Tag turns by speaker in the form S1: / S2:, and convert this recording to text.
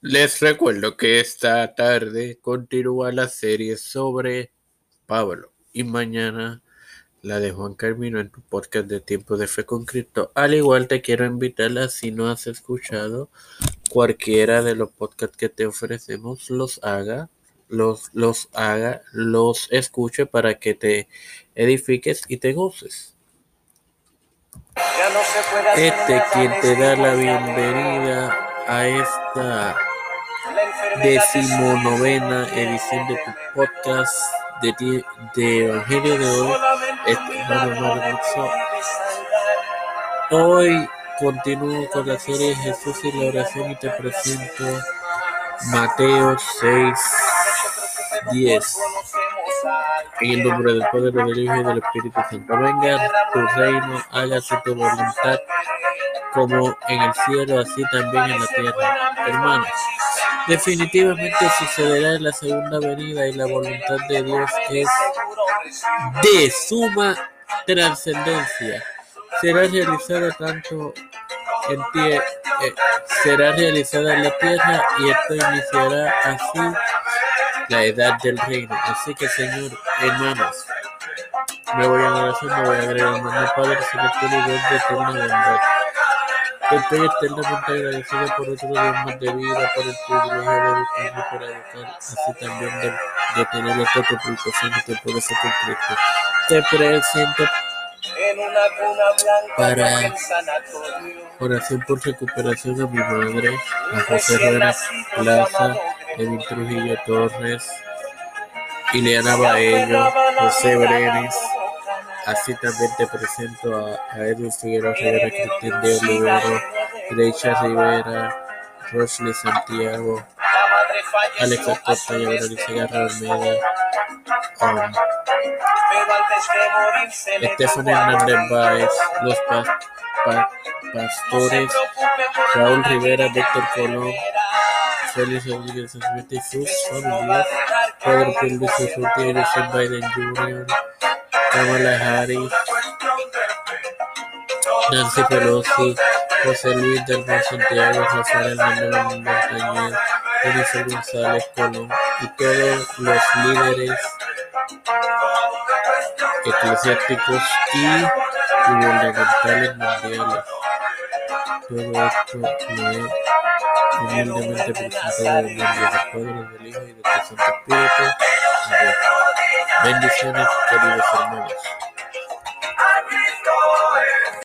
S1: Les recuerdo que esta tarde continúa la serie sobre Pablo y mañana la de Juan Carmino en tu podcast de Tiempo de Fe con Cristo. Al igual te quiero invitarla si no has escuchado cualquiera de los podcasts que te ofrecemos, los haga, los, los haga, los escuche para que te edifiques y te goces. Este quien te da la bienvenida a esta decimonovena edición de tu podcast de, de Evangelio de hoy, este hermano Hoy continúo con la serie Jesús y la oración y te presento Mateo 6, 10. En el nombre del Padre, del Hijo y del Espíritu Santo. Venga tu reino, hágase tu voluntad como en el cielo, así también en la tierra. Hermanos, definitivamente sucederá en la segunda venida y la voluntad de Dios es de suma trascendencia. Será realizada tanto en tierra, eh, será realizada en la tierra y esto iniciará así la edad del reino. Así que, Señor, hermanos, me voy a oración, me voy a agregar, hermano Padre, Celestial y Dios de eterna bondad. Estoy eternamente agradecido por otro día más de vida, por el privilegio de educarme, por educar, así también de, de tener esta publicación que puede ser concreto. Te presento para oración por recuperación a mi madre, a José Rueda Plaza, Edwin Trujillo Torres, Ileana Baello, José Brenes. Así también te presento a, a Edwin Figueroa Rivera, Cristian de Olivero, Greicha Rivera, Rosely Santiago, Alex Acosta y Aurelicia Garra Almeida, um, Estefan Hernández Báez, los pa pa pastores, Raúl Rivera, Víctor Colón, Félix Rodríguez Smith y sus familias, Pedro Pérez Urrutia, Joseph Biden Jr., Kamala Harris, Nancy Pelosi, José Luis del Mar Santiago, Rafael Hernández Montañez, Jennifer González Colón y todos los líderes eclesiásticos y gubernamentales mundiales. Todo esto lo humildemente presentado en nombre del Padre, del Hijo y del Santo. Bendiciones, queridos hermanos.